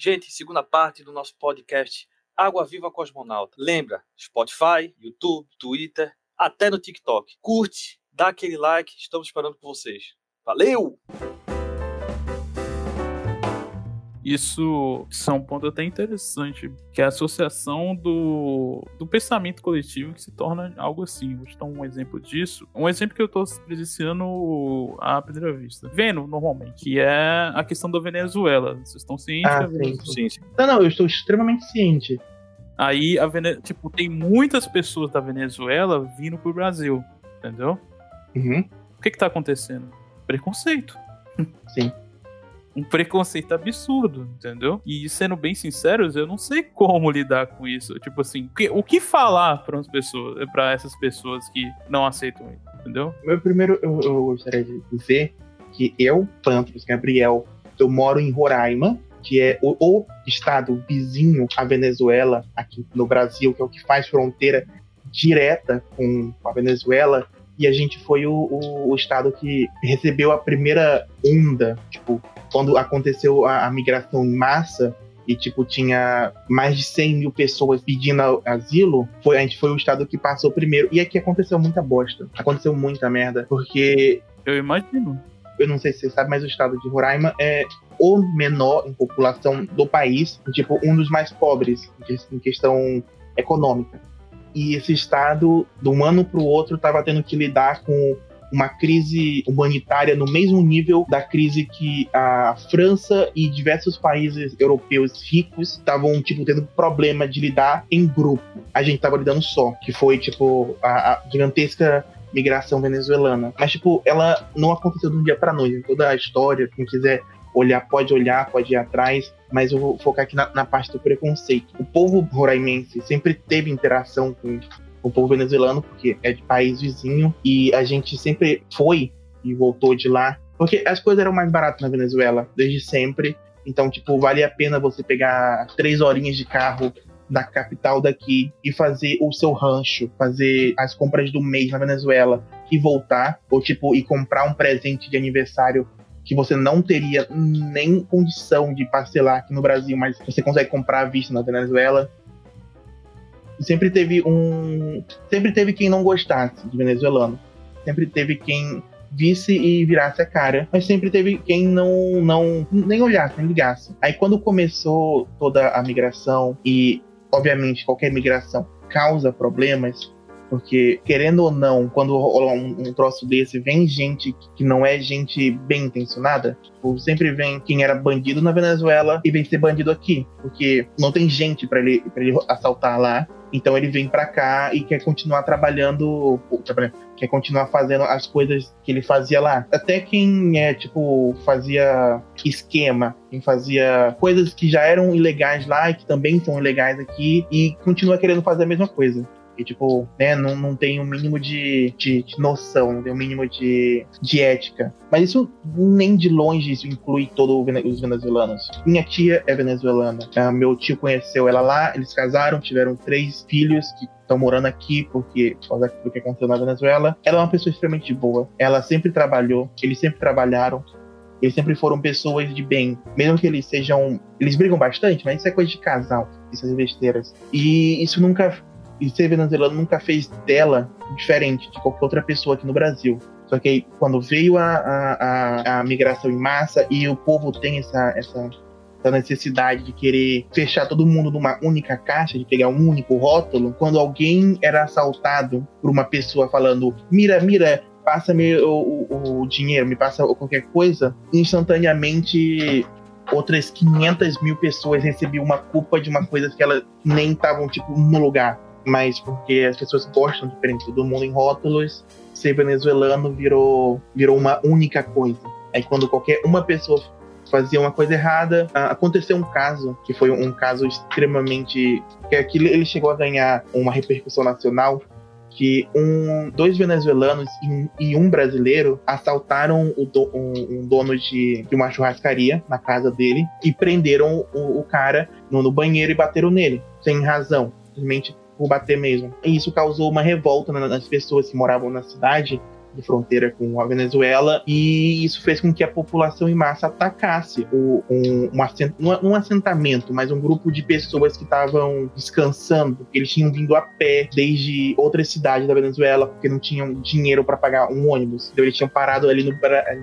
Gente, segunda parte do nosso podcast Água Viva Cosmonauta. Lembra, Spotify, YouTube, Twitter, até no TikTok. Curte, dá aquele like, estamos esperando por vocês. Valeu! Isso, isso é um ponto até interessante, que é a associação do, do pensamento coletivo que se torna algo assim. Vou te dar um exemplo disso. Um exemplo que eu estou presenciando à primeira vista. Vendo, normalmente, que é a questão da Venezuela. Vocês estão cientes? Ah, sim, sim, sim. Não, não, eu estou extremamente ciente. Aí, a Vene... tipo, tem muitas pessoas da Venezuela vindo pro Brasil, entendeu? Uhum. O que que tá acontecendo? Preconceito. Sim um preconceito absurdo, entendeu? E sendo bem sinceros, eu não sei como lidar com isso. Tipo assim, o que falar para as pessoas, para essas pessoas que não aceitam isso, entendeu? Meu primeiro, eu, eu gostaria de dizer que eu, Pantros Gabriel, eu moro em Roraima, que é o, o, estado vizinho à Venezuela, aqui no Brasil, que é o que faz fronteira direta com a Venezuela. E a gente foi o, o, o estado que recebeu a primeira onda, tipo, quando aconteceu a, a migração em massa, e tipo tinha mais de 100 mil pessoas pedindo asilo, foi, a gente foi o estado que passou primeiro. E aqui aconteceu muita bosta. Aconteceu muita merda, porque. Eu imagino. Eu não sei se você sabe, mas o estado de Roraima é o menor em população do país, tipo, um dos mais pobres em questão econômica. E esse estado, de um ano para o outro, estava tendo que lidar com uma crise humanitária no mesmo nível da crise que a França e diversos países europeus ricos estavam, tipo, tendo problema de lidar em grupo. A gente estava lidando só, que foi, tipo, a, a gigantesca migração venezuelana. Mas, tipo, ela não aconteceu de um dia para noite. Toda a história, quem quiser olhar, pode olhar, pode ir atrás, mas eu vou focar aqui na, na parte do preconceito. O povo roraimense sempre teve interação com o povo venezuelano, porque é de país vizinho, e a gente sempre foi e voltou de lá, porque as coisas eram mais baratas na Venezuela, desde sempre. Então, tipo, vale a pena você pegar três horinhas de carro da capital daqui e fazer o seu rancho, fazer as compras do mês na Venezuela e voltar, ou tipo, e comprar um presente de aniversário que você não teria nem condição de parcelar aqui no Brasil, mas você consegue comprar à vista na Venezuela sempre teve um. Sempre teve quem não gostasse de venezuelano. Sempre teve quem visse e virasse a cara, mas sempre teve quem não, não nem olhasse, nem ligasse. Aí quando começou toda a migração e obviamente qualquer migração causa problemas, porque, querendo ou não, quando rola um, um, troço desse, vem gente que não é gente bem intencionada. Tipo, sempre vem quem era bandido na Venezuela e vem ser bandido aqui. Porque não tem gente para ele, pra ele assaltar lá. Então ele vem para cá e quer continuar trabalhando, quer continuar fazendo as coisas que ele fazia lá. Até quem é tipo fazia esquema, quem fazia coisas que já eram ilegais lá e que também são ilegais aqui e continua querendo fazer a mesma coisa tipo, né, não, não tem o um mínimo de, de, de, noção, não tem o um mínimo de, de ética. Mas isso nem de longe isso inclui todos os venezuelanos. Minha tia é venezuelana. Uh, meu tio conheceu ela lá, eles casaram, tiveram três filhos que estão morando aqui porque por causa do que aconteceu na Venezuela. Ela é uma pessoa extremamente boa. Ela sempre trabalhou, eles sempre trabalharam. Eles sempre foram pessoas de bem. Mesmo que eles sejam. Eles brigam bastante, mas isso é coisa de casal, essas besteiras. E isso nunca e ser venezuelano nunca fez dela diferente de qualquer outra pessoa aqui no Brasil. Só que aí, quando veio a, a, a, migração em massa e o povo tem essa, essa, essa, necessidade de querer fechar todo mundo numa única caixa, de pegar um único rótulo, quando alguém era assaltado por uma pessoa falando: mira, mira, passa-me o, o, o, dinheiro, me passa qualquer coisa, instantaneamente outras 500 mil pessoas recebiam uma culpa de uma coisa que elas nem estavam, tipo, no lugar mas porque as pessoas gostam de todo mundo em rótulos, ser venezuelano virou, virou uma única coisa. Aí quando qualquer uma pessoa fazia uma coisa errada, aconteceu um caso que foi um caso extremamente que aquilo ele chegou a ganhar uma repercussão nacional que um, dois venezuelanos e, e um brasileiro assaltaram do, um, um, dono de, de, uma churrascaria na casa dele e prenderam o, o cara no, no, banheiro e bateram nele, sem razão, simplesmente por bater mesmo. E isso causou uma revolta nas pessoas que moravam na cidade de fronteira com a Venezuela, e isso fez com que a população em massa atacasse o, um, um, assent, um, assentamento, mas um grupo de pessoas que estavam descansando, eles tinham vindo a pé desde outras cidades da Venezuela, porque não tinham dinheiro para pagar um ônibus. Então eles tinham parado ali no,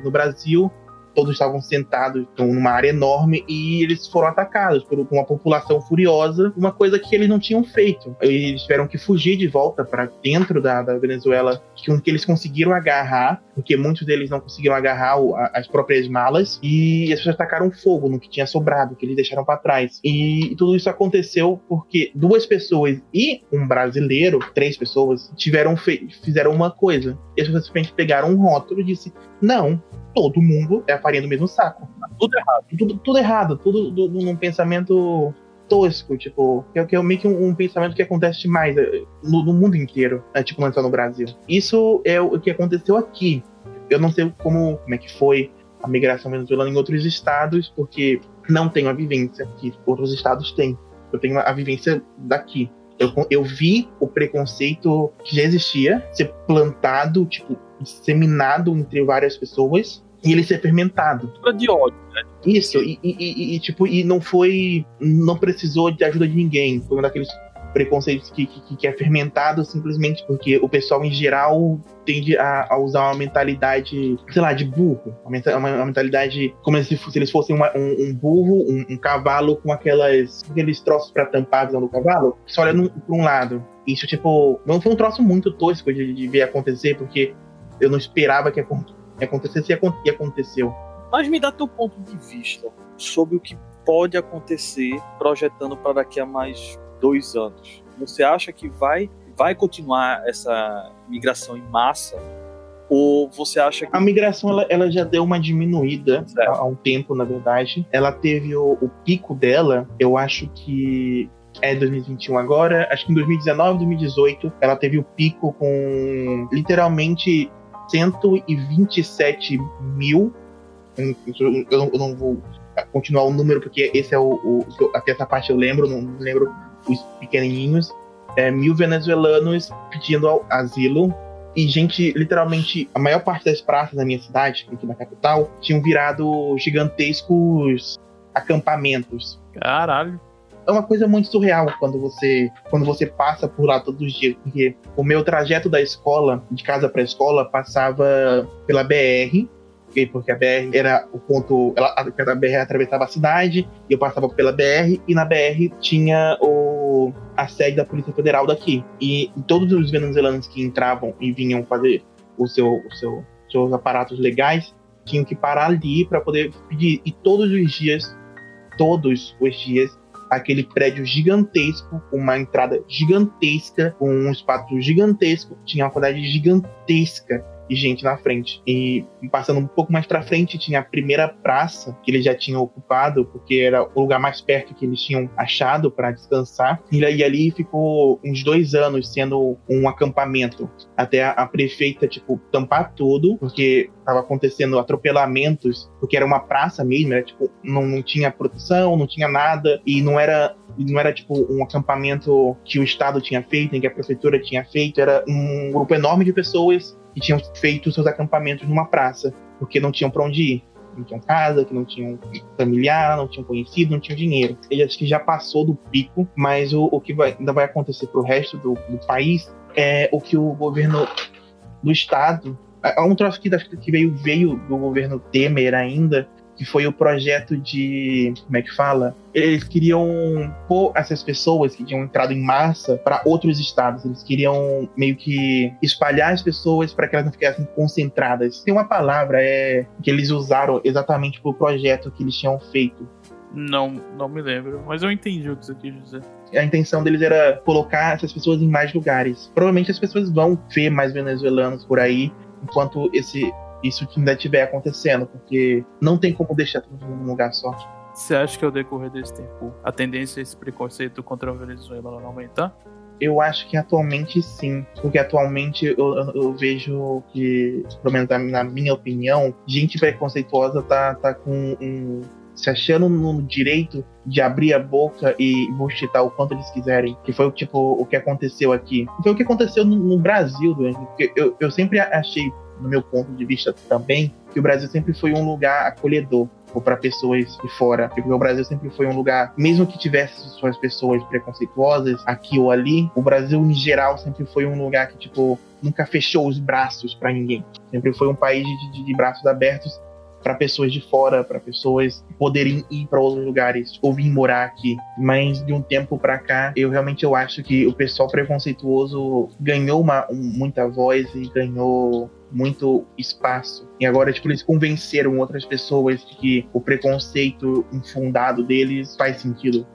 no Brasil todos estavam sentados numa área enorme e eles foram atacados por uma população furiosa, uma coisa que eles não tinham feito. Eles tiveram que fugir de volta para dentro da, da Venezuela, que, que eles conseguiram agarrar, porque muitos deles não conseguiram agarrar o, a, as próprias malas, e as pessoas fogo no que tinha sobrado, que eles deixaram para trás. E, e tudo isso aconteceu porque duas pessoas e um brasileiro, três pessoas, tiveram fizeram uma coisa. E as pessoas simplesmente pegaram um rótulo e disse: não, todo mundo é a farinha do mesmo saco. Tudo errado. Tudo, tudo errado, tudo do, num pensamento tosco, tipo, que é, que é meio que um, um, pensamento que acontece demais eh, no, no mundo inteiro, né, tipo, não só no Brasil. Isso é o que aconteceu aqui. Eu não sei como, como é que foi a migração venezuelana em outros estados, porque não tenho a vivência que outros estados têm. Eu tenho a vivência daqui. Eu, eu vi o preconceito que já existia ser plantado, tipo, disseminado entre várias pessoas e ele ser fermentado. De ódio, né? Isso, e, e, e, tipo, e não foi. Não precisou de ajuda de ninguém. Foi um daqueles preconceitos que, que, que é fermentado simplesmente porque o pessoal em geral tende a, a, usar uma mentalidade, sei lá, de burro. Uma, uma mentalidade como se, se eles fossem uma, um, um, burro, um, um, cavalo com aquelas, aqueles troços para tampar a visão do cavalo, só olha para um lado. Isso, tipo, não foi um troço muito tosco de, de ver acontecer, porque eu não esperava que acontecesse e aconteceu. Mas me dá teu ponto de vista sobre o que pode acontecer projetando para daqui a mais dois anos. Você acha que vai, vai continuar essa migração em massa? Ou você acha que. A migração ela, ela já deu uma diminuída há, há, um tempo, na verdade. Ela teve o, o pico dela, eu acho que é 2021 agora. Acho que em 2019, 2018, ela teve o pico com literalmente 127 mil. Eu não, vou continuar o número, porque esse é o, o. Até essa parte eu lembro, não lembro os pequenininhos. É, mil venezuelanos pedindo asilo. E gente, literalmente, a maior parte das praças da minha cidade, aqui na capital, tinham virado gigantescos acampamentos. Caralho é uma coisa muito surreal quando você quando você passa por lá todos os dias, porque o meu trajeto da escola, de casa para escola, passava pela BR, porque a BR era o ponto, ela, a BR atravessava a cidade, e eu passava pela BR e na BR tinha o a sede da Polícia Federal daqui. E, todos os venezuelanos que entravam e vinham fazer o seu, o seu seus aparatos legais tinham que parar ali para poder pedir. E todos os dias, todos os dias, aquele prédio gigantesco, com uma entrada gigantesca, com um espaço gigantesco, tinha uma quantidade gigantesca de gente na frente. E passando um pouco mais para frente, tinha a primeira praça que eles já tinham ocupado, porque era o lugar mais perto que eles tinham achado para descansar. E ali ficou uns dois anos sendo um acampamento, até a, a prefeita, tipo, tampar tudo, porque estava acontecendo atropelamentos, porque era uma praça mesmo, era, tipo, não, não tinha proteção, não tinha nada, e não era não era tipo um acampamento que o Estado tinha feito, em que a prefeitura tinha feito, era um grupo enorme de pessoas que tinham feito seus acampamentos numa praça, porque não tinham para onde ir. Não tinham casa, que não tinham familiar, não tinham conhecido, não tinham dinheiro. Ele acho que já passou do pico, mas o, o que vai, ainda vai acontecer para o resto do, do país é o que o governo do estado é, é um troço que, que veio, veio do governo Temer ainda, que foi o projeto de. Como é que fala? Eles queriam pôr essas pessoas que tinham entrado em massa para outros estados. Eles queriam meio que espalhar as pessoas para que elas não ficassem concentradas. Tem uma palavra é, que eles usaram exatamente para o projeto que eles tinham feito. Não, não me lembro, mas eu entendi o que você quis dizer. A intenção deles era colocar essas pessoas em mais lugares. Provavelmente as pessoas vão ver mais venezuelanos por aí, enquanto esse isso que ainda estiver acontecendo, porque não tem como deixar tudo num lugar só. Você acha que ao decorrer desse tempo a tendência é esse preconceito contra a Venezuela não aumentar? Eu acho que atualmente sim, porque atualmente eu, eu, eu vejo que, pelo menos na minha opinião, gente preconceituosa tá, tá com um, se achando no direito de abrir a boca e buchitar o quanto eles quiserem, que foi tipo o que aconteceu aqui. Foi o que aconteceu no, no Brasil, porque eu, eu sempre achei no meu ponto de vista também, que o Brasil sempre foi um lugar acolhedor para pessoas de fora. Porque o Brasil sempre foi um lugar, mesmo que tivesse suas pessoas preconceituosas aqui ou ali, o Brasil em geral sempre foi um lugar que tipo nunca fechou os braços para ninguém. Sempre foi um país de, de, de braços abertos para pessoas de fora, para pessoas poderem ir para outros lugares ou vir morar aqui. Mas de um tempo para cá, eu realmente eu acho que o pessoal preconceituoso ganhou uma, um, muita voz e ganhou muito espaço. E agora, tipo, eles convenceram outras pessoas de que o preconceito infundado deles faz sentido.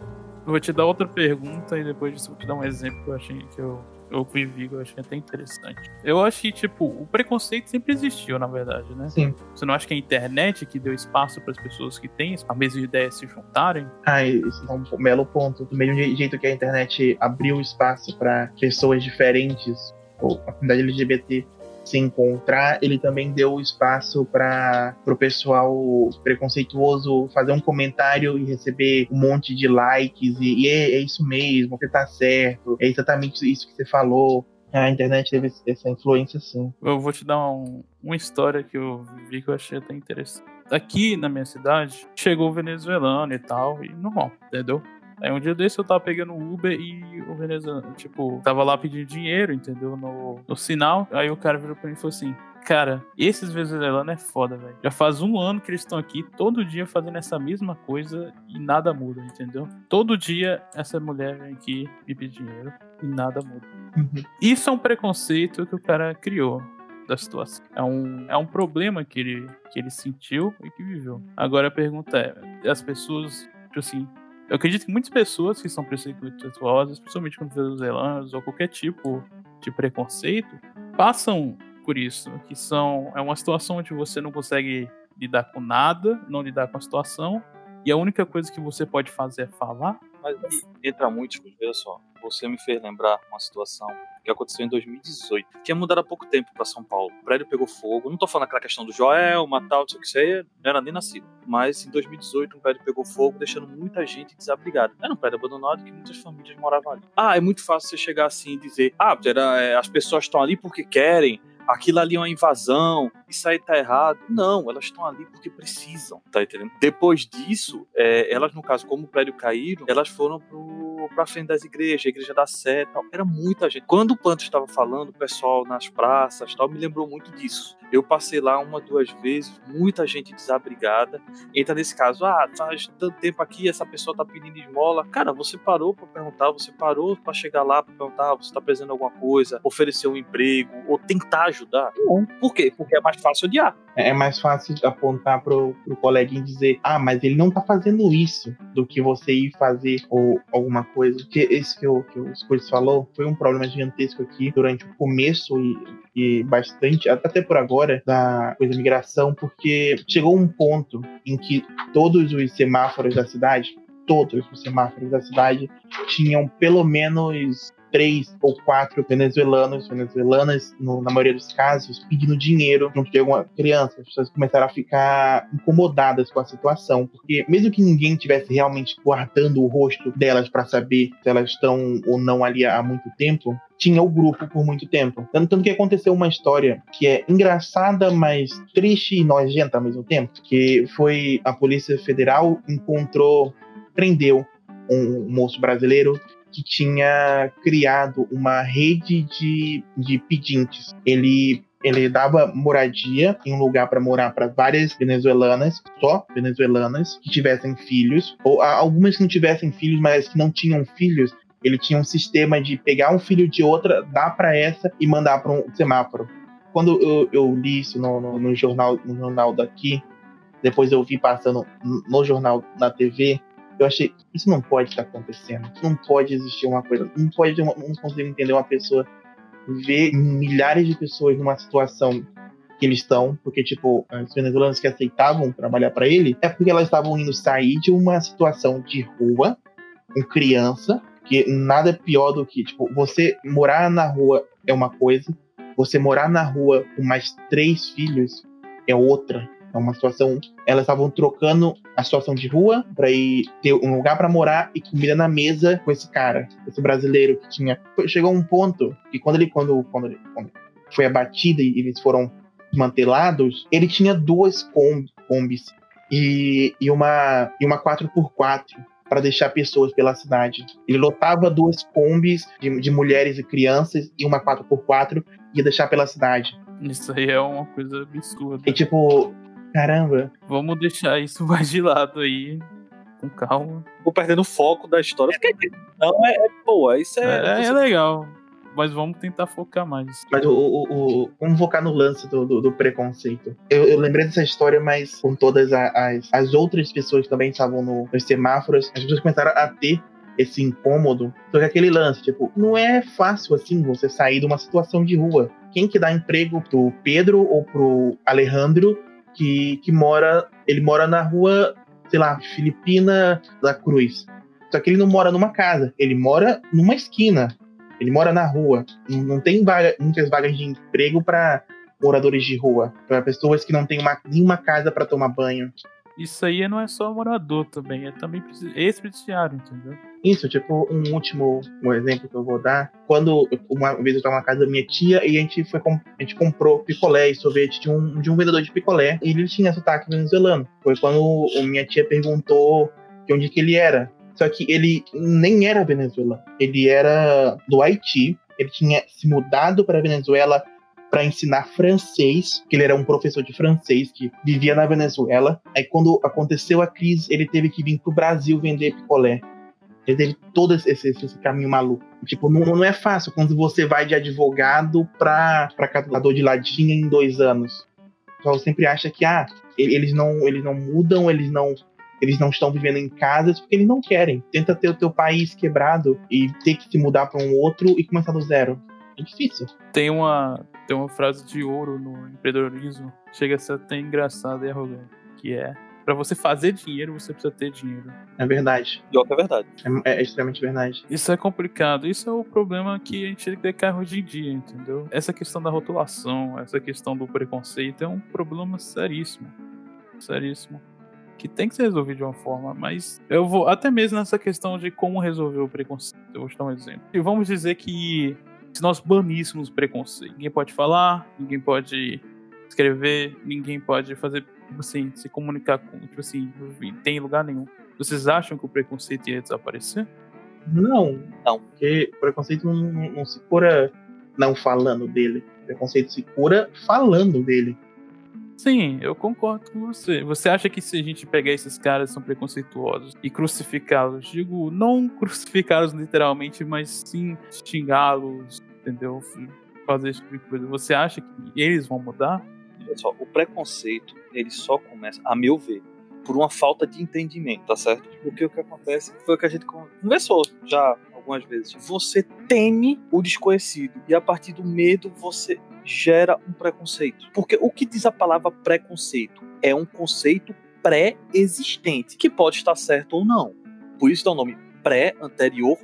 Eu vou te dar outra pergunta e depois disso vou te dar um exemplo que eu achei que eu eu vivi, eu achei até interessante. Eu acho que, tipo, o preconceito sempre existiu, na verdade, né? Sim. Você não acha que a internet que deu espaço para as pessoas que têm a mesma ideia se juntarem? Ah, esse é um belo ponto. Do mesmo jeito que a internet abriu espaço para pessoas diferentes, ou a comunidade LGBT se encontrar, ele também deu espaço para o pessoal preconceituoso fazer um comentário e receber um monte de likes e, e é, é, isso mesmo, você tá certo, é exatamente isso que você falou. A internet teve essa influência sim. Eu vou te dar um, uma história que eu vi que eu achei até interessante. Aqui na minha cidade, chegou o venezuelano e tal, e normal, entendeu? Aí um dia desse eu tava pegando o Uber e o venezuelano, tipo, tava lá pedindo dinheiro, entendeu? No, no sinal. Aí o cara virou pra mim e falou assim: Cara, esses venezuelanos é foda, velho. Já faz um ano que eles estão aqui, todo dia fazendo essa mesma coisa e nada muda, entendeu? Todo dia essa mulher vem aqui me pedir dinheiro e nada muda. Uhum. Isso é um preconceito que o cara criou da situação. É um, é um problema que ele, que ele sentiu e que viveu. Agora a pergunta é: as pessoas, tipo assim, eu acredito que muitas pessoas que são preconceituosas, principalmente com venezuelanos ou qualquer tipo de preconceito, passam por isso, que são é uma situação onde você não consegue lidar com nada, não lidar com a situação, e a única coisa que você pode fazer é falar. Mas entra muito, veja só, você me fez lembrar uma situação que aconteceu em 2018. Tinha mudado há pouco tempo para São Paulo. O prédio pegou fogo. Não tô falando aquela questão do Joel, tal, não sei o que isso aí, não era nem nascido. Mas em 2018 um prédio pegou fogo, deixando muita gente desabrigada. Era um prédio abandonado que muitas famílias moravam ali. Ah, é muito fácil você chegar assim e dizer: ah, era, é, as pessoas estão ali porque querem, aquilo ali é uma invasão, isso aí tá errado. Não, elas estão ali porque precisam, tá entendendo? Depois disso, é, elas, no caso, como o prédio caíram, elas foram pro, pra frente das igrejas, a igreja da Sé tal. Era muita gente. Quando o Panto estava falando, o pessoal nas praças tal, me lembrou muito disso. Eu passei lá uma, duas vezes, muita gente desabrigada. Entra nesse caso, ah, faz tanto tempo aqui, essa pessoa tá pedindo esmola. Cara, você parou para perguntar, você parou para chegar lá para perguntar, você tá precisando de alguma coisa, oferecer um emprego, ou tentar ajudar? Não. Por quê? Porque é mais fácil odiar. É, é mais fácil apontar pro, pro coleguinha e dizer, ah, mas ele não tá fazendo isso, do que você ir fazer ou alguma coisa. Porque esse que o, que o Scorsese falou foi um problema gigantesco aqui durante o começo e, e bastante, até por agora, da coisa migração, porque chegou um ponto em que todos os semáforos da cidade, todos os semáforos da cidade tinham pelo menos três ou quatro venezuelanos, venezuelanas, no, na maioria dos casos, pedindo dinheiro junto de alguma criança. As pessoas começaram a ficar incomodadas com a situação, porque mesmo que ninguém tivesse realmente guardando o rosto delas para saber se elas estão ou não ali há muito tempo, tinha o grupo por muito tempo. Tanto que aconteceu uma história que é engraçada, mas triste e nojenta ao mesmo tempo, que foi a Polícia Federal encontrou, prendeu um moço brasileiro que tinha criado uma rede de, de pedintes. Ele ele dava moradia em um lugar para morar para várias venezuelanas, só venezuelanas que tivessem filhos, ou algumas que não tivessem filhos, mas que não tinham filhos. Ele tinha um sistema de pegar um filho de outra, dar para essa e mandar para um semáforo. Quando eu, eu li isso no, no, no, jornal, no jornal daqui, depois eu vi passando no jornal na TV, eu achei, isso não pode estar acontecendo. Não pode existir uma coisa. Não pode, uma, não consigo entender uma pessoa ver milhares de pessoas numa situação que eles estão, porque, tipo, as venezuelanas que aceitavam trabalhar para ele, é porque elas estavam indo sair de uma situação de rua, com criança, que nada é pior do que, tipo, você morar na rua é uma coisa, você morar na rua com mais três filhos é outra. É uma situação. Elas estavam trocando a situação de rua para ir ter um lugar para morar e comida na mesa com esse cara, esse brasileiro que tinha. Chegou um ponto que quando ele, quando, quando, ele, quando foi abatida e eles foram desmantelados, ele tinha duas combis e, e, uma, e uma 4x4 para deixar pessoas pela cidade. Ele lotava duas combis de, de mulheres e crianças e uma 4x4 e ia deixar pela cidade. Isso aí é uma coisa absurda. E tipo, caramba. Vamos deixar isso mais de lado aí. Com calma. Vou perdendo o foco da história. Não, é, é boa. Isso é. É, é legal mas vamos tentar focar mais. Mas o, o, o vamos focar no lance do, do, do preconceito. Eu, eu, lembrei dessa história, mas com todas as, as outras pessoas que também estavam no, nos semáforos, as pessoas começaram a ter esse incômodo. Só que aquele lance, tipo, não é fácil assim você sair de uma situação de rua. Quem que dá emprego pro Pedro ou pro Alejandro que, que mora, ele mora na rua, sei lá, Filipina da Cruz. Só que ele não mora numa casa, ele mora numa esquina. Ele mora na rua. Não tem vaga, muitas vagas de emprego para moradores de rua, para pessoas que não têm uma, nenhuma casa para tomar banho. Isso aí não é só morador também, é também ex-presidiário, entendeu? Isso, tipo, um último um exemplo que eu vou dar. Quando uma vez eu estava na casa da minha tia e a gente foi a gente comprou picolé e sorvete de um, de um vendedor de picolé e ele tinha sotaque venezuelano. Foi quando minha tia perguntou de onde que ele era. Só que ele nem era venezuelano. Ele era do Haiti. Ele tinha se mudado para Venezuela para ensinar francês, que ele era um professor de francês que vivia na Venezuela. Aí quando aconteceu a crise, ele teve que vir pro Brasil vender picolé. Ele teve todo esse, esse, caminho maluco. Tipo, não, não, é fácil quando você vai de advogado para catador de ladinha em dois anos. Então sempre acha que ah, eles não, eles não mudam, eles não eles não estão vivendo em casas porque eles não querem. Tenta ter o teu país quebrado e ter que se mudar para um outro e começar do zero. É difícil. Tem uma, tem uma frase de ouro no empreendedorismo, chega a ser até engraçada e arrogante, que é para você fazer dinheiro, você precisa ter dinheiro. É verdade. Pior que é verdade. É, é, extremamente verdade. Isso é complicado. Isso é o problema que a gente decai hoje em dia, entendeu? Essa questão da rotulação, essa questão do preconceito é um problema seríssimo. Seríssimo que tem que ser resolvido de uma forma, mas eu vou até mesmo nessa questão de como resolver o preconceito. Eu vou dar um exemplo. E vamos dizer que se nós baníssemos o preconceito, ninguém pode falar, ninguém pode escrever, ninguém pode fazer, tipo assim, se comunicar com, tipo assim, tem lugar nenhum. Vocês acham que o preconceito ia desaparecer? Não, não, porque o preconceito não, não se cura não falando dele. O preconceito se cura falando dele. Sim, eu concordo com você. Você acha que se a gente pegar esses caras que são preconceituosos e crucificá-los, digo, não crucificá-los literalmente, mas sim xingá-los, entendeu? Fazer esse tipo de coisa. Você acha que eles vão mudar? Só, o preconceito, ele só começa, a meu ver, por uma falta de entendimento, tá certo? Porque o que acontece foi o que a gente conversou já algumas vezes. Você teme o desconhecido e a partir do medo você gera um preconceito. Porque o que diz a palavra preconceito? É um conceito pré-existente, que pode estar certo ou não. Por isso dá o nome pré-anterior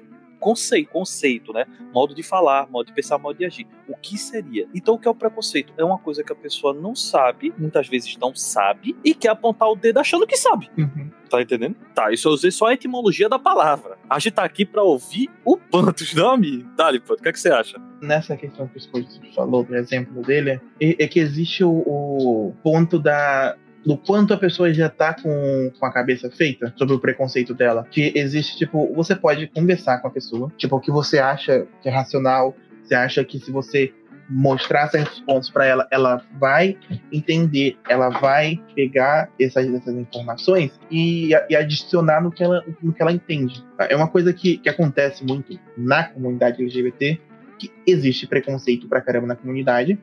conceito, conceito, né? Modo de falar, modo de pensar, modo de agir. O que seria? Então, o que é o preconceito? É uma coisa que a pessoa não sabe, muitas vezes não sabe, e quer apontar o dedo achando que sabe. Uhum. Tá entendendo? Tá, isso eu usei só a etimologia da palavra. A gente tá aqui pra ouvir o Pantos, não a mim. Dali, Pantos, o que, é que você acha? Nessa questão que o falou, do exemplo dele, é, é que existe o, o ponto da, do quanto a pessoa já tá com, com a cabeça feita sobre o preconceito dela. Que existe, tipo, você pode conversar com a pessoa, tipo, o que você acha que é racional, você acha que se você mostrar certos pontos para ela, ela vai entender, ela vai pegar essas, essas informações e, e, adicionar no que, ela, no que ela entende. É uma coisa que, que acontece muito na comunidade LGBT, que existe preconceito pra caramba na comunidade,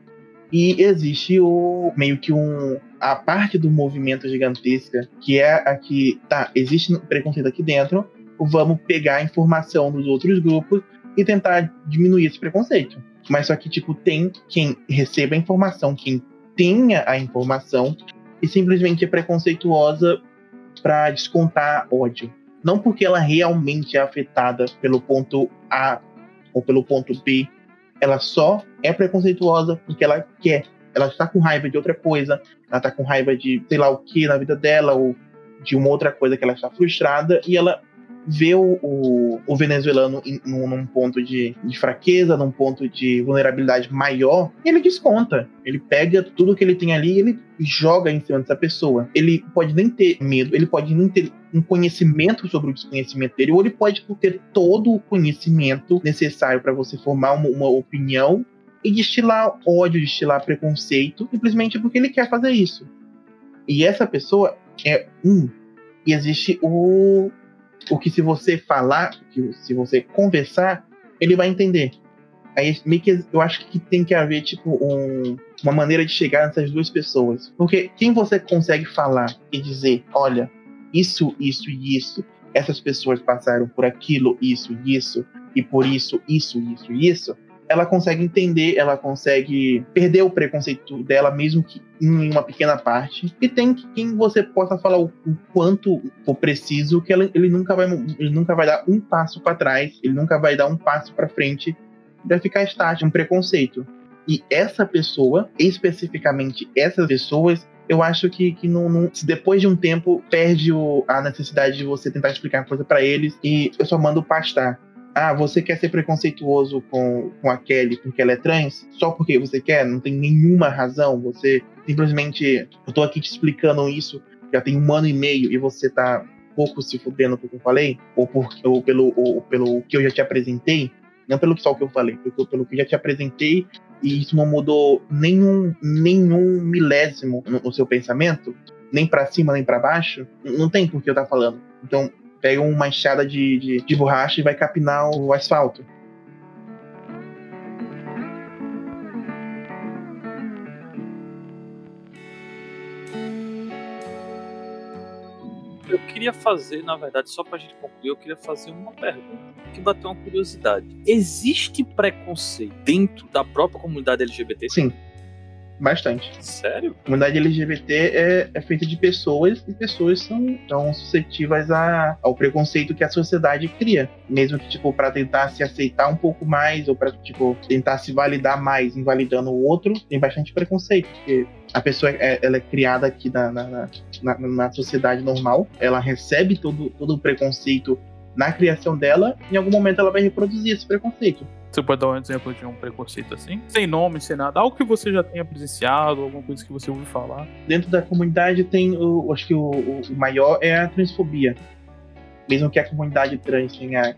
e existe o meio que um a parte do movimento gigantesca que é a que tá, existe preconceito aqui dentro, vamos pegar a informação dos outros grupos e tentar diminuir esse preconceito. Mas só que tipo tem quem receba a informação, quem tenha a informação e simplesmente é preconceituosa para descontar ódio. Não porque ela realmente é afetada pelo ponto A ou pelo ponto B, ela só é preconceituosa porque ela quer. Ela está com raiva de outra coisa, ela está com raiva de sei lá o que na vida dela, ou de uma outra coisa que ela está frustrada, e ela vê o, o, o venezuelano em, num, num, ponto de, de, fraqueza, num ponto de vulnerabilidade maior, ele desconta. Ele pega tudo que ele tem ali e ele joga em cima dessa pessoa. Ele pode nem ter medo, ele pode nem ter um conhecimento sobre o desconhecimento dele, ou ele pode ter todo o conhecimento necessário para você formar uma, uma opinião e destilar ódio, destilar preconceito, simplesmente porque ele quer fazer isso. E essa pessoa é um. E existe o, o que se você falar, se você conversar, ele vai entender. Aí meio que eu acho que tem que haver tipo um, uma maneira de chegar nessas duas pessoas. Porque quem você consegue falar e dizer, olha, isso, isso e isso, essas pessoas passaram por aquilo, isso e isso, e por isso, isso, isso e isso, ela consegue entender, ela consegue perder o preconceito dela, mesmo que em uma pequena parte. E tem quem você possa falar o, quanto for preciso, que ela, ele, nunca vai, ele nunca vai dar um passo para trás, ele nunca vai dar um passo para frente, vai ficar estático, um preconceito. E essa pessoa, especificamente essas pessoas, eu acho que, que não, não, depois de um tempo perde o, a necessidade de você tentar explicar coisa para eles e eu só mando pastar ah, você quer ser preconceituoso com, com a Kelly porque ela é trans? Só porque você quer? Não tem nenhuma razão. Você simplesmente. Eu tô aqui te explicando isso já tem um ano e meio e você tá pouco se fudendo pelo que eu falei? Ou, por, ou, pelo, ou pelo que eu já te apresentei? Não pelo só o que eu falei, pelo, pelo que eu já te apresentei e isso não mudou nenhum, nenhum milésimo no, no seu pensamento? Nem para cima, nem para baixo? Não tem por que eu tá falando. Então, pega uma enxada de, de, de borracha e vai capinar o asfalto. Eu queria fazer, na verdade, só pra gente concluir, eu queria fazer uma pergunta que bateu uma curiosidade. Existe preconceito dentro da própria comunidade LGBT? Sim. Bastante. Sério? A comunidade LGBT é, é feita de pessoas e pessoas são, são suscetíveis a, ao preconceito que a sociedade cria. Mesmo que, tipo, para tentar se aceitar um pouco mais ou para, tipo, tentar se validar mais, invalidando o outro, tem bastante preconceito. Porque a pessoa é, ela é criada aqui na, na, na, na sociedade normal, ela recebe todo, todo o preconceito na criação dela, em algum momento ela vai reproduzir esse preconceito. Você pode dar um exemplo de um preconceito assim? Sem nome, sem nada. Algo que você já tenha presenciado, alguma coisa que você ouviu falar. Dentro da comunidade tem, o, acho que o, o maior é a transfobia. Mesmo que a comunidade trans tenha,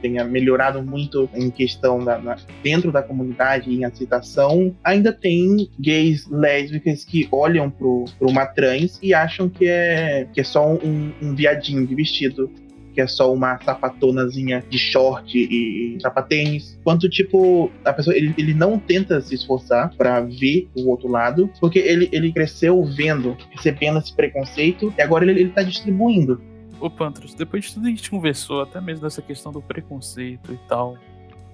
tenha melhorado muito em questão da, na, dentro da comunidade, em aceitação, ainda tem gays, lésbicas que olham para uma trans e acham que é, que é só um, um viadinho de vestido que é só uma sapatonazinha de short e, e sapatênis. Quanto, tipo, a pessoa, ele, ele não tenta se esforçar para ver o outro lado, porque ele, ele cresceu vendo, recebendo esse preconceito, e agora ele, ele tá distribuindo. Ô, Pantros, depois de tudo a gente conversou, até mesmo dessa questão do preconceito e tal,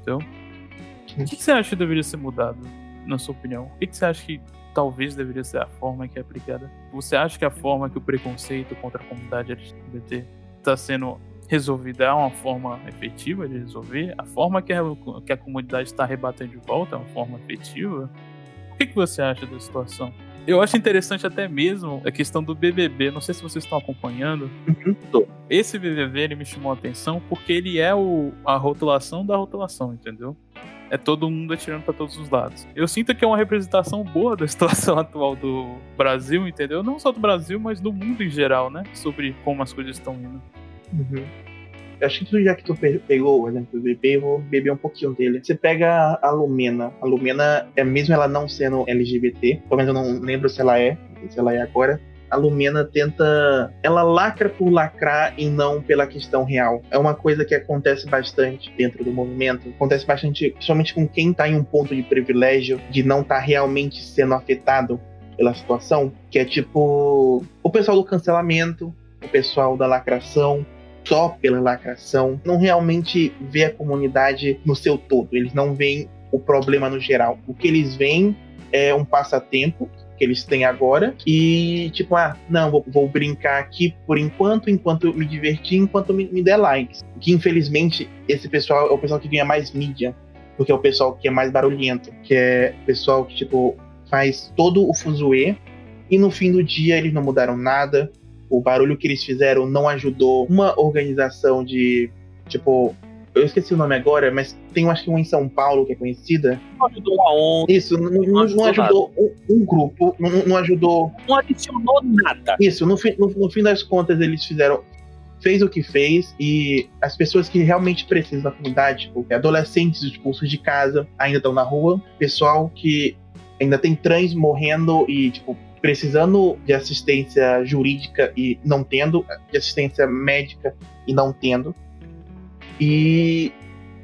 então, o que, que você acha que deveria ser mudado, na sua opinião? O que, que você acha que talvez deveria ser a forma que é aplicada? Você acha que a forma que o preconceito contra a comunidade LGBT está sendo resolvida é uma forma efetiva de resolver? A forma que a, que a comunidade está rebatendo de volta é uma forma efetiva? O que, que você acha da situação? Eu acho interessante até mesmo a questão do BBB. Não sei se vocês estão acompanhando. Uhum. Esse BBB ele me chamou a atenção porque ele é o, a rotulação da rotulação, entendeu? É todo mundo atirando para todos os lados. Eu sinto que é uma representação boa da situação atual do Brasil, entendeu? Não só do Brasil, mas do mundo em geral, né? Sobre como as coisas estão indo. Uhum. Acho que já que tu pegou o exemplo do bebê, eu vou beber um pouquinho dele. Você pega a Lumena. A Lumena, é, mesmo ela não sendo LGBT, pelo menos eu não lembro se ela é, se ela é agora, a Lumena tenta. Ela lacra por lacrar e não pela questão real. É uma coisa que acontece bastante dentro do movimento. Acontece bastante, principalmente com quem tá em um ponto de privilégio, de não estar tá realmente sendo afetado pela situação. Que é tipo. O pessoal do cancelamento, o pessoal da lacração, só pela lacração, não realmente vê a comunidade no seu todo. Eles não veem o problema no geral. O que eles veem é um passatempo que eles têm agora e tipo, ah, não, vou, vou brincar aqui por enquanto, enquanto me divertir, enquanto me, me der likes. Que infelizmente esse pessoal é o pessoal que ganha mais mídia, porque é o pessoal que é mais barulhento, que é o pessoal que tipo faz todo o fuzuê e no fim do dia eles não mudaram nada, o barulho que eles fizeram não ajudou uma organização de, tipo, eu esqueci o nome agora, mas tem acho que um em São Paulo que é conhecida. Não ajudou uma onda. Isso, não, não, não ajudou, um, um, grupo, não, não, ajudou. Não adicionou nada. Isso, no, fim, no, no fim das contas, eles fizeram. Fez o que fez e as pessoas que realmente precisam da comunidade, tipo, adolescentes expulsos de casa, ainda estão na rua, pessoal que ainda tem trans morrendo e, tipo, precisando de assistência jurídica e não tendo, de assistência médica e não tendo. E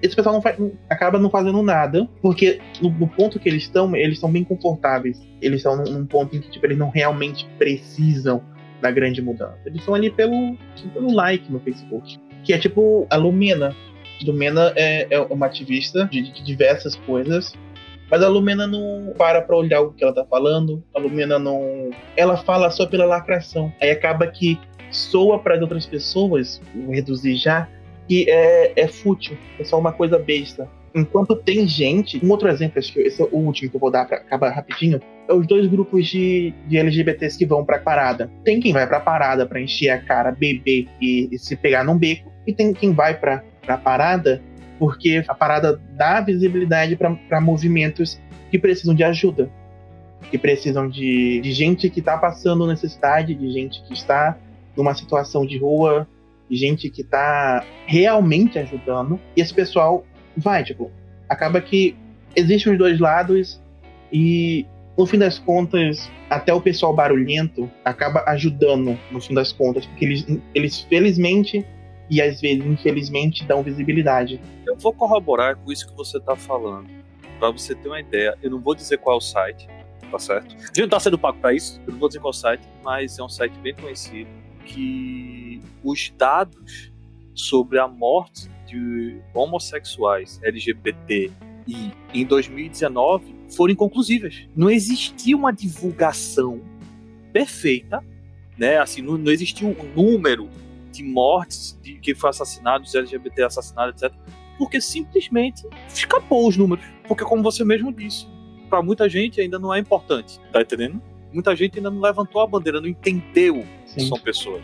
esse pessoal não faz, acaba não fazendo nada, porque no, no ponto que eles estão, eles estão bem confortáveis. Eles estão num, num, ponto em que tipo, eles não realmente precisam da grande mudança. Eles estão ali pelo, pelo like no Facebook. Que é tipo a Lumena. Lumena é, é uma ativista de, de diversas coisas, mas a Lumena não para pra olhar o que ela tá falando. A Lumena não. Ela fala só pela lacração. Aí acaba que soa para as outras pessoas, vou reduzir já, que é, é fútil, é só uma coisa besta. Enquanto tem gente, um outro exemplo, acho que esse é o último que eu vou dar para acabar rapidinho, é os dois grupos de, de LGBTs que vão pra parada. Tem quem vai pra parada para encher a cara, beber e, e, se pegar num beco, e tem quem vai pra, pra parada porque a parada dá visibilidade para movimentos que precisam de ajuda, que precisam de, de gente que está passando necessidade, de gente que está numa situação de rua, gente que tá realmente ajudando, e esse pessoal vai, tipo, acaba que existem os dois lados e no fim das contas, até o pessoal barulhento acaba ajudando, no fim das contas, porque eles, eles felizmente e às vezes, infelizmente, dão visibilidade. Eu vou corroborar com isso que você está falando. Para você ter uma ideia, eu não vou dizer qual é o site, tá certo? A gente não tá sendo pago para isso, eu não vou dizer qual é o site, mas é um site bem conhecido que os dados sobre a morte de homossexuais LGBT e em 2019 foram inconclusíveis. Não existia uma divulgação perfeita, né? Assim, não, não existia um número de mortes de que foi assassinados, LGBT assassinados, etc. Porque simplesmente escapou os números. Porque como você mesmo disse, para muita gente ainda não é importante, tá entendendo? muita gente ainda não levantou a bandeira, não entendeu Sim. que são pessoas.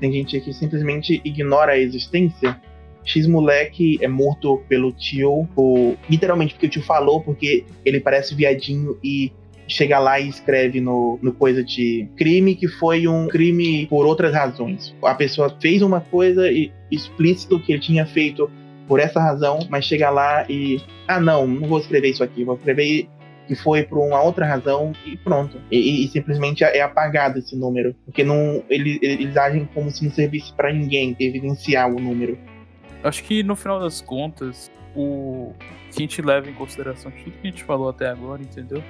Tem gente que simplesmente ignora a existência. X moleque é morto pelo tio, ou, literalmente porque o tio falou, porque ele parece viadinho e chega lá e escreve no, no coisa de crime que foi um crime por outras razões. A pessoa fez uma coisa e explícito que ele tinha feito por essa razão, mas chega lá e ah não, não vou escrever isso aqui, vou escrever que foi por uma outra razão e pronto. E, e simplesmente é apagado esse número. Porque não, ele, eles agem como se não servisse para ninguém evidenciar o número. Acho que no final das contas, o que a gente leva em consideração tudo que a gente falou até agora, entendeu?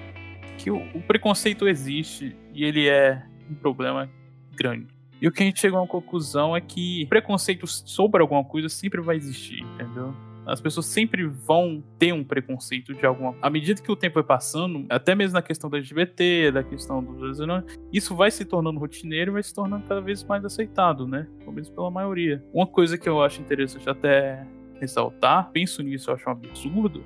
Que o, o preconceito existe e ele é um problema grande. E o que a gente chegou uma conclusão é que preconceito sobre alguma coisa sempre vai existir, entendeu? As pessoas sempre vão ter um preconceito de alguma. À medida que o tempo vai passando, até mesmo na questão da LGBT, da questão dos isso vai se tornando rotineiro e vai se tornando cada vez mais aceitado, né? Pelo menos pela maioria. Uma coisa que eu acho interessante até ressaltar, penso nisso, eu acho um absurdo,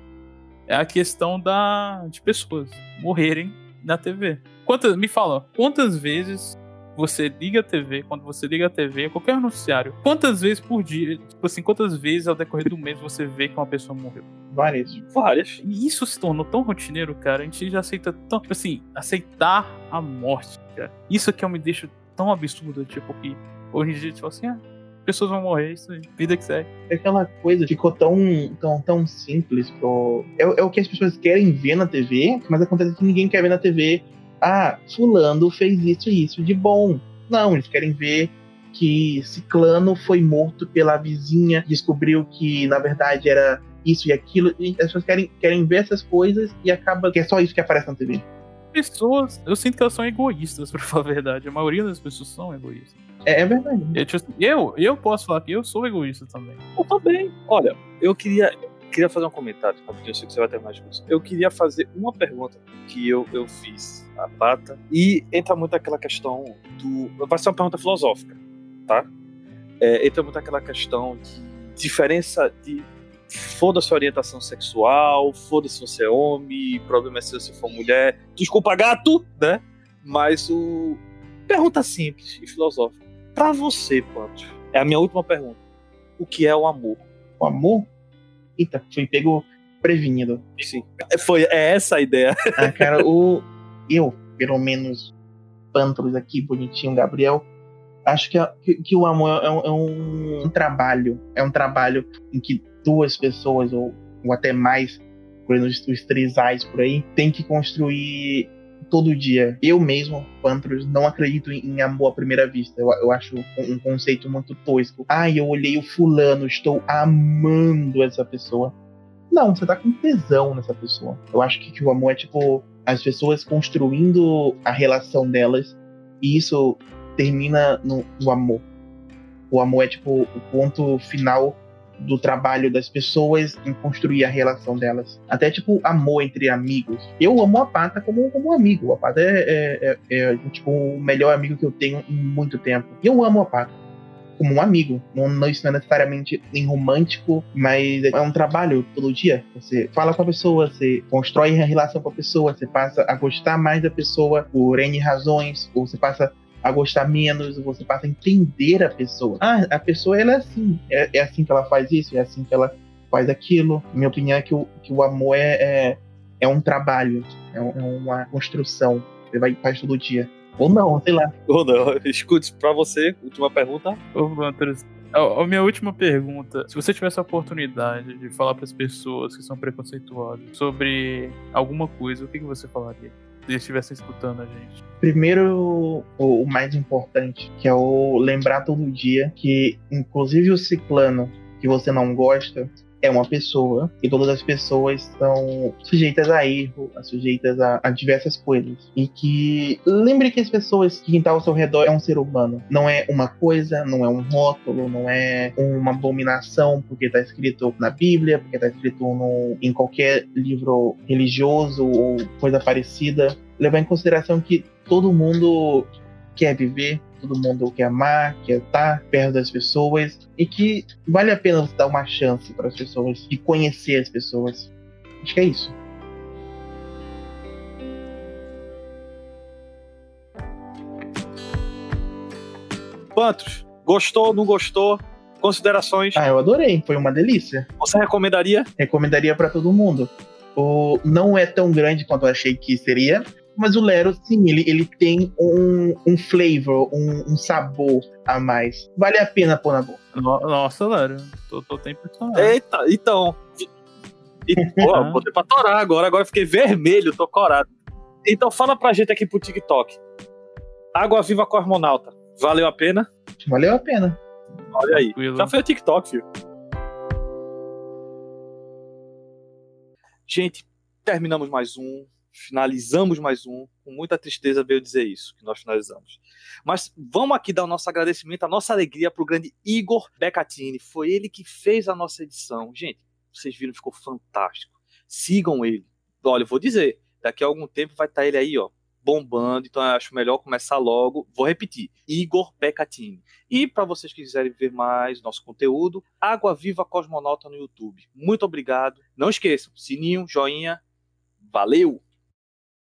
é a questão da de pessoas morrerem na TV. Quantas, me fala, quantas vezes você liga a TV, quando você liga a TV, qualquer noticiário, quantas vezes por dia, tipo assim, quantas vezes ao decorrer do mês você vê que uma pessoa morreu? Várias. Várias. E isso se tornou tão rotineiro, cara, a gente já aceita tão, tipo assim, aceitar a morte, cara. Isso que eu me deixo tão absurdo, tipo, que hoje em dia, tipo assim, ah, pessoas vão morrer, isso aí, vida que segue. É aquela coisa ficou tão, tão, tão simples. Pro... É, é, o que as pessoas querem ver na TV, mas acontece que ninguém quer ver na TV ah, fulano fez isso e isso de bom. Não, eles querem ver que Ciclano foi morto pela vizinha, descobriu que na verdade era isso e aquilo. E as pessoas querem, querem ver essas coisas e acaba que é só isso que aparece na TV. Pessoas, eu sinto que elas são egoístas, pra falar a verdade. A maioria das pessoas são egoístas. É, é verdade. Eu, tipo, eu, eu posso falar que eu sou egoísta também. Eu também. Olha, eu queria, queria fazer um comentário, rapidinho, eu sei que você vai terminar de discussão. Eu queria fazer uma pergunta que eu, eu fiz a Pata, e entra muito aquela questão do. Vai ser uma pergunta filosófica, tá? É, entra muito aquela questão de diferença de. Foda-se a orientação sexual, foda-se se você é homem, problema é se você for mulher. Desculpa, gato, né? Mas o. Pergunta simples e filosófica. Pra você, Panto, é a minha última pergunta. O que é o amor? O amor? Eita, fui pego prevenido. Sim. Foi é essa a ideia. Ah, cara, o eu, pelo menos, Pantros aqui, bonitinho, Gabriel, acho que, que, que o amor é um, é um, trabalho. É um trabalho em que duas pessoas, ou, ou até mais, exemplo, os três ais por aí, tem que construir todo dia. Eu mesmo, Pantros, não acredito em, amor à primeira vista. Eu, eu acho um, um, conceito muito tosco. Ai, eu olhei o fulano, estou amando essa pessoa. Não, você tá com tesão nessa pessoa. Eu acho que, que o amor é tipo as pessoas construindo a relação delas e isso termina no, no amor. O amor é tipo o ponto final do trabalho das pessoas em construir a relação delas. Até tipo amor entre amigos. Eu amo a Pata como, como amigo. A Pata é, é, é, é, tipo o melhor amigo que eu tenho em muito tempo. E eu amo a Pata como um amigo. Não, não, isso não é necessariamente nem romântico, mas é um trabalho todo dia. Você fala com a pessoa, você constrói a relação com a pessoa, você passa a gostar mais da pessoa por N razões, ou você passa a gostar menos, você passa a entender a pessoa. Ah, a pessoa ela é assim, é, é assim que ela faz isso, é assim que ela faz aquilo. Minha opinião é que o, que o amor é, é, é um trabalho, é, um, é, uma construção. Você vai faz todo dia. Ou não, sei lá. Ou não. Escute, pra você, última pergunta. Ô, a minha última pergunta: se você tivesse a oportunidade de falar para as pessoas que são preconceituosas sobre alguma coisa, o que, que você falaria? Eles estivessem escutando a gente? Primeiro, o, o mais importante, que é o lembrar todo dia que, inclusive o ciclano que você não gosta, é uma pessoa e todas as pessoas são sujeitas a erro, sujeitas a, a, diversas coisas. E que lembre que as pessoas que estão ao seu redor é um ser humano. Não é uma coisa, não é um rótulo, não é uma abominação porque está escrito na Bíblia, porque está escrito no, em qualquer livro religioso ou coisa parecida. Levar em consideração que todo mundo quer viver, todo mundo quer amar, quer estar perto das pessoas e que vale a pena você dar uma chance para as pessoas e conhecer as pessoas. Acho que é isso. Quantos? Gostou, não gostou? Considerações? Ah, eu adorei, foi uma delícia. Você recomendaria? Recomendaria para todo mundo. O, não é tão grande quanto eu achei que seria, mas o Lero, sim, ele, ele tem um, um flavor, um, um sabor a mais. Vale a pena pôr na boca. Nossa, Lero, tô, tô até impressionado. Eita, então. E, pô, botei pra torar agora, agora fiquei vermelho, tô corado. Então fala pra gente aqui pro TikTok. Água Viva Cosmonauta, valeu a pena? Valeu a pena. Olha aí, Tranquilo. já foi o TikTok, filho. Gente, terminamos mais um finalizamos mais um. Com muita tristeza veio dizer isso, que nós finalizamos. Mas vamos aqui dar o nosso agradecimento, a nossa alegria para o grande Igor Becatini. Foi ele que fez a nossa edição. Gente, vocês viram, ficou fantástico. Sigam ele. Olha, eu vou dizer, daqui a algum tempo vai estar tá ele aí, ó, bombando, então eu acho melhor começar logo. Vou repetir: Igor Becatini. E para vocês que quiserem ver mais nosso conteúdo, Água Viva Cosmonauta no YouTube. Muito obrigado. Não esqueçam, sininho, joinha. Valeu!